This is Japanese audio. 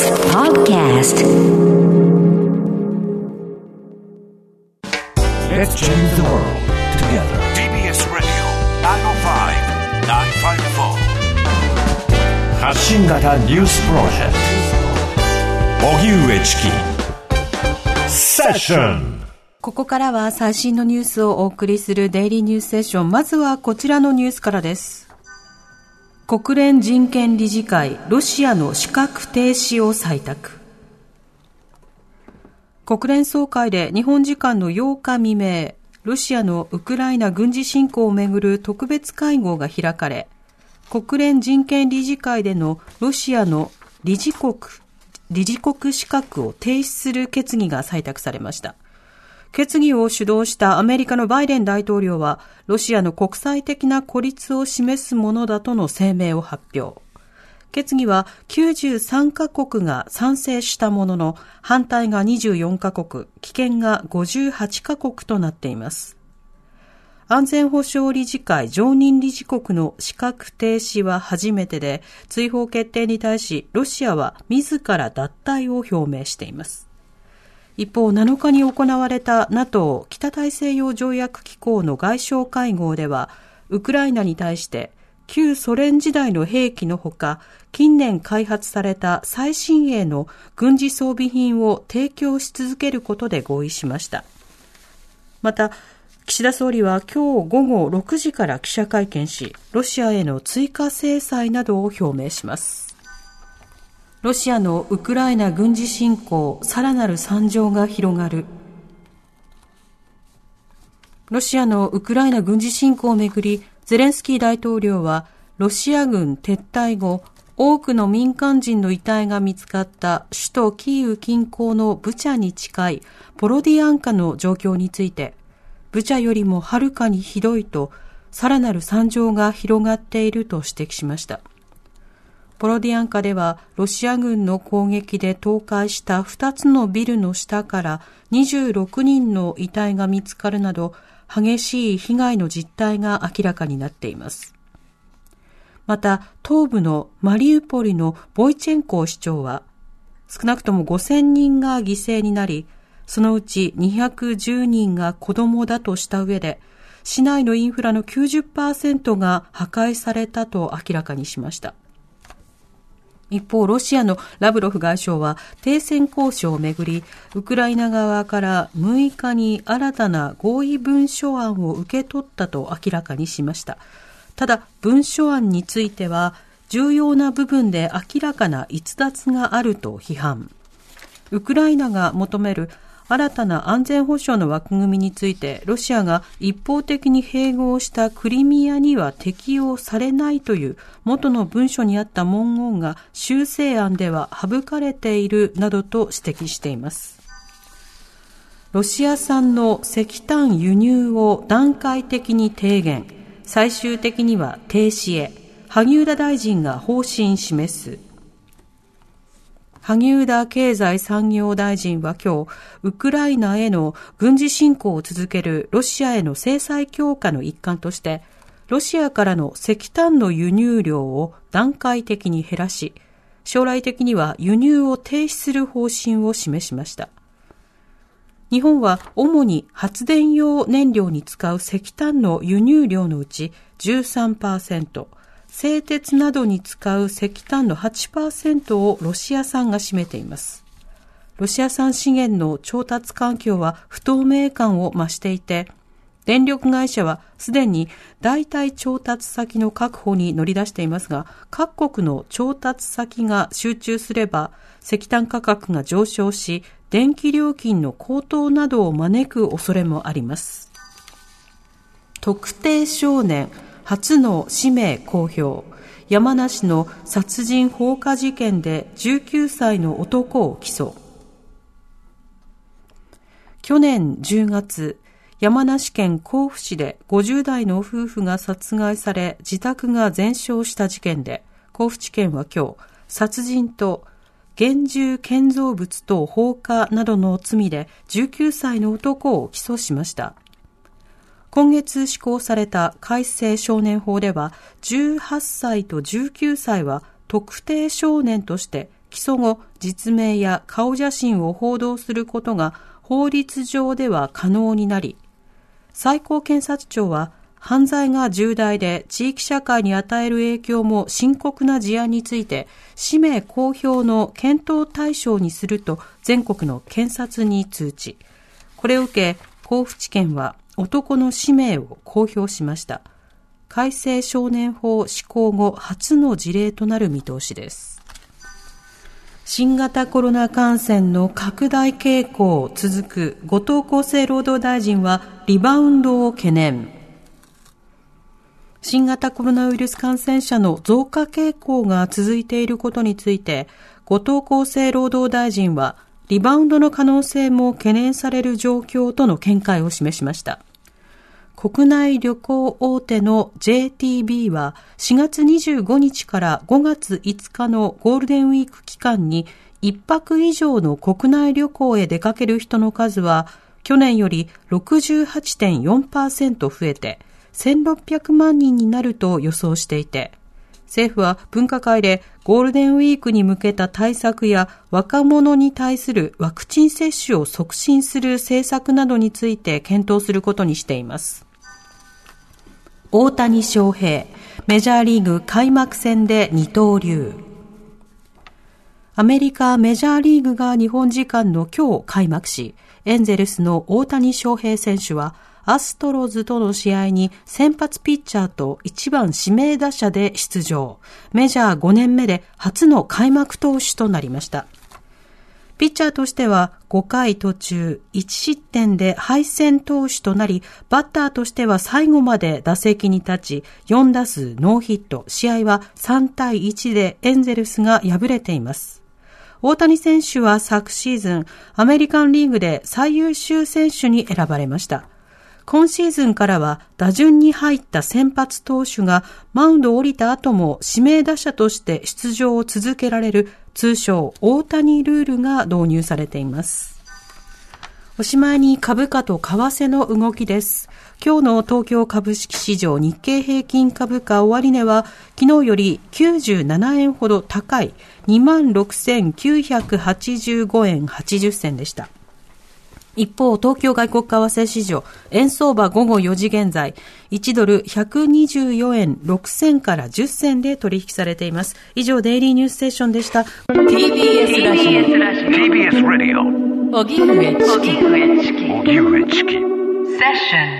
TBS Podcast Let's change the world together. TBS Radio 905-954発信型ニュースプロジェクト荻上チキセッションここからは最新のニュースをお送りするデイリーニュースセッション。まずはこちらのニュースからです。国連人権理事会、ロシアの資格停止を採択。国連総会で日本時間の8日未明、ロシアのウクライナ軍事侵攻をめぐる特別会合が開かれ、国連人権理事会でのロシアの理事国、理事国資格を停止する決議が採択されました。決議を主導したアメリカのバイデン大統領は、ロシアの国際的な孤立を示すものだとの声明を発表。決議は93カ国が賛成したものの、反対が24カ国、棄権が58カ国となっています。安全保障理事会常任理事国の資格停止は初めてで、追放決定に対し、ロシアは自ら脱退を表明しています。一方、7日に行われた NATO 北大西洋条約機構の外相会合では、ウクライナに対して旧ソ連時代の兵器のほか、近年開発された最新鋭の軍事装備品を提供し続けることで合意しました。また、岸田総理は今日午後6時から記者会見し、ロシアへの追加制裁などを表明します。ロシアのウクライナ軍事侵攻、さらなる惨状が広がる。ロシアのウクライナ軍事侵攻をめぐり、ゼレンスキー大統領は、ロシア軍撤退後、多くの民間人の遺体が見つかった首都キーウ近郊のブチャに近いポロディアンカの状況について、ブチャよりもはるかにひどいと、さらなる惨状が広がっていると指摘しました。ポロディアンカではロシア軍の攻撃で倒壊した2つのビルの下から26人の遺体が見つかるなど激しい被害の実態が明らかになっています。また東部のマリウポリのボイチェンコ市長は少なくとも5000人が犠牲になりそのうち210人が子供だとした上で市内のインフラの90%が破壊されたと明らかにしました。一方、ロシアのラブロフ外相は停戦交渉をめぐり、ウクライナ側から6日に新たな合意文書案を受け取ったと明らかにしました。ただ、文書案については、重要な部分で明らかな逸脱があると批判。ウクライナが求める新たな安全保障の枠組みについて、ロシアが一方的に併合したクリミアには適用されないという元の文書にあった文言が修正案では省かれているなどと指摘しています。ロシア産の石炭輸入を段階的に低減、最終的には停止へ、萩生田大臣が方針示す。萩生田経済産業大臣は今日、ウクライナへの軍事侵攻を続けるロシアへの制裁強化の一環として、ロシアからの石炭の輸入量を段階的に減らし、将来的には輸入を停止する方針を示しました。日本は主に発電用燃料に使う石炭の輸入量のうち13%、製鉄などに使う石炭の8%をロシア産が占めています。ロシア産資源の調達環境は不透明感を増していて、電力会社はすでに代替調達先の確保に乗り出していますが、各国の調達先が集中すれば石炭価格が上昇し、電気料金の高騰などを招く恐れもあります。特定少年初の氏名公表。山梨の殺人放火事件で19歳の男を起訴。去年10月、山梨県甲府市で50代の夫婦が殺害され自宅が全焼した事件で、甲府地検は今日、殺人と現住建造物等放火などの罪で19歳の男を起訴しました。今月施行された改正少年法では、18歳と19歳は特定少年として起訴後、実名や顔写真を報道することが法律上では可能になり、最高検察庁は犯罪が重大で地域社会に与える影響も深刻な事案について、氏名公表の検討対象にすると全国の検察に通知。これを受け、甲府地検は男の氏名を公表しました。改正少年法施行後初の事例となる見通しです。新型コロナ感染の拡大傾向続く後藤厚生労働大臣はリバウンドを懸念。新型コロナウイルス感染者の増加傾向が続いていることについて、後藤厚生労働大臣は、リバウンドの可能性も懸念される状況との見解を示しました。国内旅行大手の JTB は4月25日から5月5日のゴールデンウィーク期間に1泊以上の国内旅行へ出かける人の数は去年より68.4%増えて1600万人になると予想していて、政府は分科会でゴールデンウィークに向けた対策や若者に対するワクチン接種を促進する政策などについて検討することにしています。大谷翔平、メジャーリーグ開幕戦で二刀流。アメリカメジャーリーグが日本時間の今日開幕し、エンゼルスの大谷翔平選手はアストロズとの試合に先発ピッチャーと1番指名打者で出場。メジャー5年目で初の開幕投手となりました。ピッチャーとしては5回途中1失点で敗戦投手となり、バッターとしては最後まで打席に立ち、4打数ノーヒット、試合は3対1でエンゼルスが敗れています。大谷選手は昨シーズン、アメリカンリーグで最優秀選手に選ばれました。今シーズンからは打順に入った先発投手がマウンドを降りた後も指名打者として出場を続けられる通称大谷ルールが導入されています。おしまいに株価と為替の動きです。今日の東京株式市場日経平均株価終値は昨日より97円ほど高い26,985円80銭でした。一方、東京外国為替市場、円相場午後4時現在、1ドル124円6銭から10銭で取引されています。以上、デイリーニュースステーションでした。TBS ラジオ。TBS ラジオ。荻上チキ。荻上チキ。セッション。